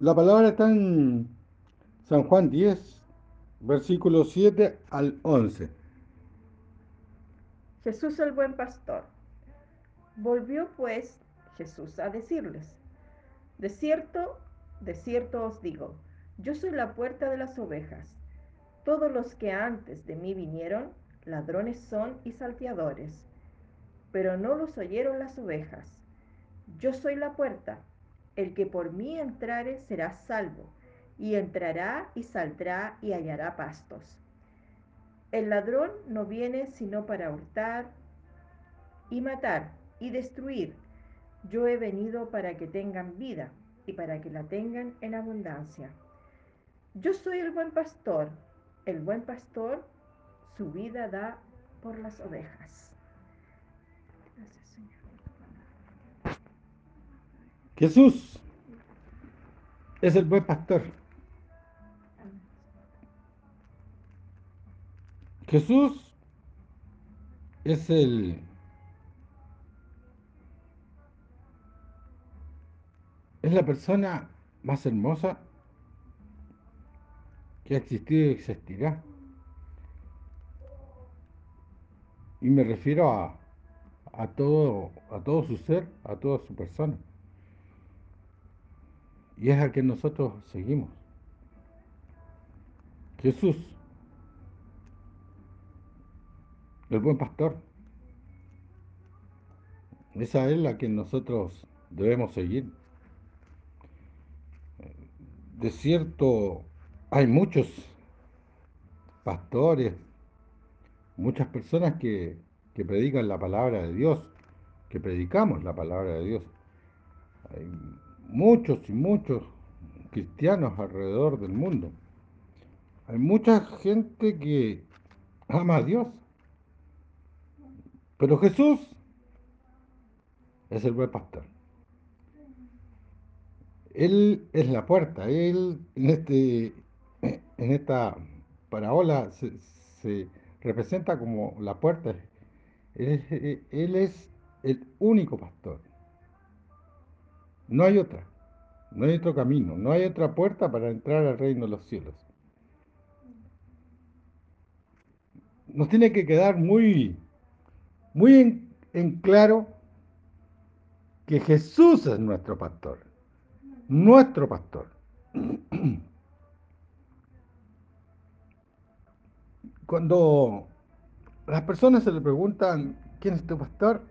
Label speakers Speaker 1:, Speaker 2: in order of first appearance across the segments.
Speaker 1: La palabra está en San Juan 10, versículos 7 al 11.
Speaker 2: Jesús el buen pastor. Volvió pues Jesús a decirles, de cierto, de cierto os digo, yo soy la puerta de las ovejas. Todos los que antes de mí vinieron, ladrones son y salteadores, pero no los oyeron las ovejas. Yo soy la puerta. El que por mí entrare será salvo, y entrará y saldrá y hallará pastos. El ladrón no viene sino para hurtar y matar y destruir. Yo he venido para que tengan vida y para que la tengan en abundancia. Yo soy el buen pastor. El buen pastor su vida da por las ovejas.
Speaker 1: Jesús es el buen pastor. Jesús es el es la persona más hermosa que ha existido y existirá. Y me refiero a, a, todo, a todo su ser, a toda su persona. Y es a que nosotros seguimos. Jesús, el buen pastor. Es la que nosotros debemos seguir. De cierto, hay muchos pastores, muchas personas que, que predican la palabra de Dios, que predicamos la palabra de Dios. Hay muchos y muchos cristianos alrededor del mundo. Hay mucha gente que ama a Dios. Pero Jesús es el buen pastor. Él es la puerta. Él en, este, en esta parábola se, se representa como la puerta. Él él es el único pastor. No hay otra. No hay otro camino. No hay otra puerta para entrar al reino de los cielos. Nos tiene que quedar muy, muy en, en claro que Jesús es nuestro pastor. Nuestro pastor. Cuando las personas se le preguntan quién es tu pastor,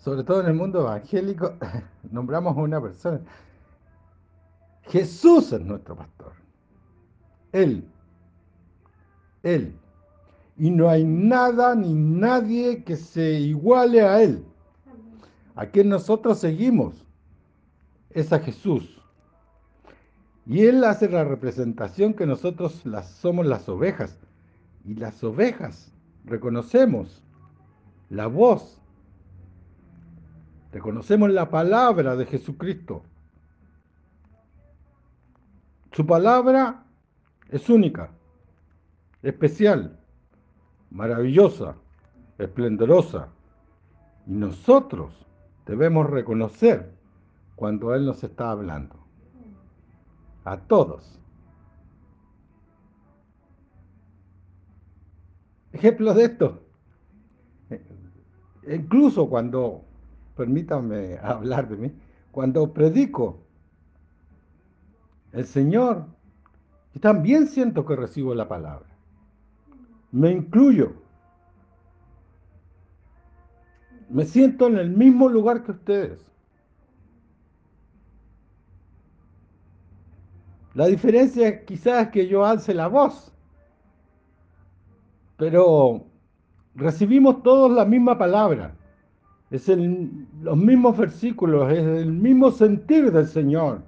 Speaker 1: sobre todo en el mundo evangélico, nombramos a una persona. Jesús es nuestro pastor. Él. Él. Y no hay nada ni nadie que se iguale a Él. A quien nosotros seguimos es a Jesús. Y Él hace la representación que nosotros las, somos las ovejas. Y las ovejas reconocemos la voz, reconocemos la palabra de Jesucristo. Su palabra es única, especial, maravillosa, esplendorosa. Y nosotros debemos reconocer cuando Él nos está hablando. A todos. Ejemplos de esto. Incluso cuando, permítanme hablar de mí, cuando predico, el Señor, y también siento que recibo la palabra. Me incluyo. Me siento en el mismo lugar que ustedes. La diferencia quizás es que yo alce la voz, pero recibimos todos la misma palabra. Es el, los mismos versículos, es el mismo sentir del Señor.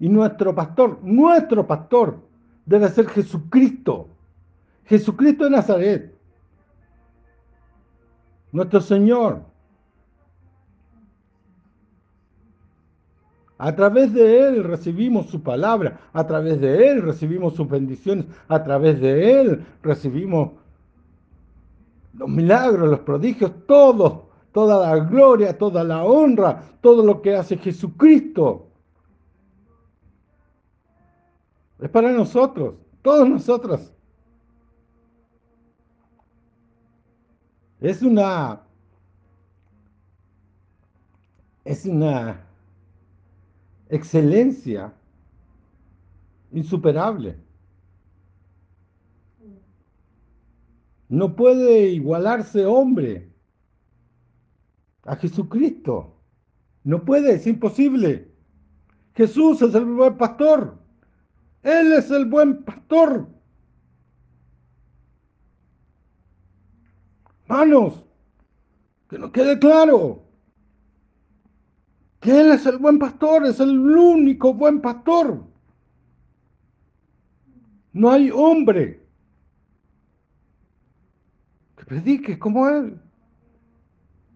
Speaker 1: Y nuestro pastor, nuestro pastor, debe ser Jesucristo. Jesucristo de Nazaret. Nuestro Señor. A través de Él recibimos su palabra, a través de Él recibimos sus bendiciones, a través de Él recibimos los milagros, los prodigios, todo, toda la gloria, toda la honra, todo lo que hace Jesucristo. Es para nosotros, todos nosotros. Es una es una excelencia insuperable. No puede igualarse hombre a Jesucristo. No puede, es imposible. Jesús es el buen pastor. Él es el buen pastor. Manos, que nos quede claro que Él es el buen pastor, es el único buen pastor. No hay hombre que predique como Él,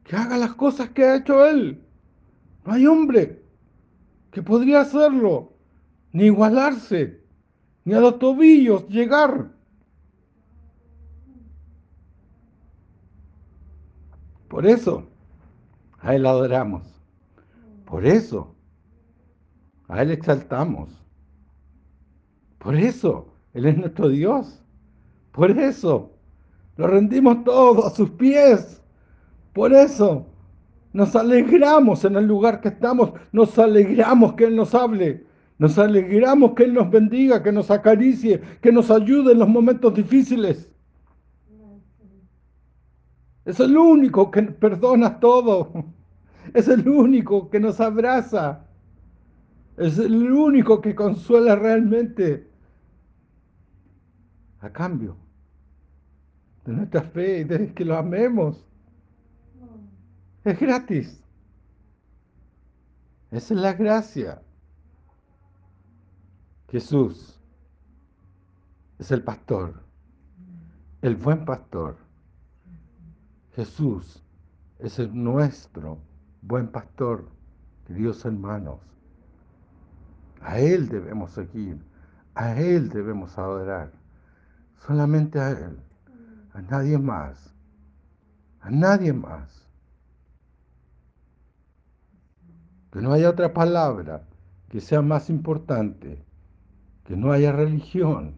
Speaker 1: que haga las cosas que ha hecho Él. No hay hombre que podría hacerlo, ni igualarse, ni a los tobillos llegar. Por eso, a Él adoramos. Por eso, a Él exaltamos. Por eso, Él es nuestro Dios. Por eso, lo rendimos todo a sus pies. Por eso, nos alegramos en el lugar que estamos. Nos alegramos que Él nos hable. Nos alegramos que Él nos bendiga, que nos acaricie, que nos ayude en los momentos difíciles. Es el único que perdona todo. Es el único que nos abraza. Es el único que consuela realmente. A cambio de nuestra fe y de que lo amemos. Es gratis. Esa es la gracia. Jesús es el pastor, el buen pastor. Jesús es el nuestro buen pastor, queridos hermanos. A Él debemos seguir, a Él debemos adorar, solamente a Él, a nadie más, a nadie más. Que no haya otra palabra que sea más importante, que no haya religión,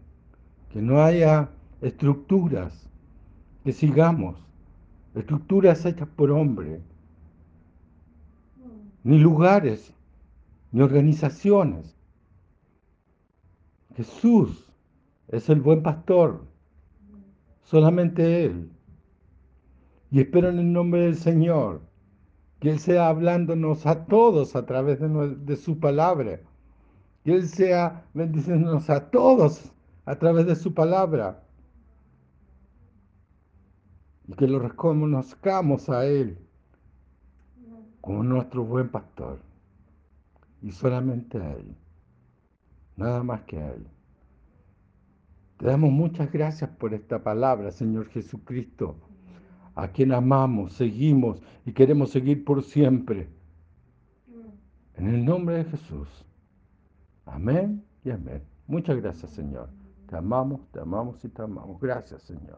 Speaker 1: que no haya estructuras, que sigamos estructuras hechas por hombre, ni lugares, ni organizaciones. Jesús es el buen pastor, solamente Él. Y espero en el nombre del Señor que Él sea hablándonos a todos a través de, su palabra. Que Él sea bendiciéndonos a todos a través de su palabra. Y que lo reconozcamos a Él como nuestro buen pastor. Y solamente a Él. Nada más que a Él. Te damos muchas gracias por esta palabra, Señor Jesucristo, a quien amamos, seguimos y queremos seguir por siempre. En el nombre de Jesús. Amén y amén. Muchas gracias, Señor. Te amamos, te amamos y te amamos. Gracias, Señor.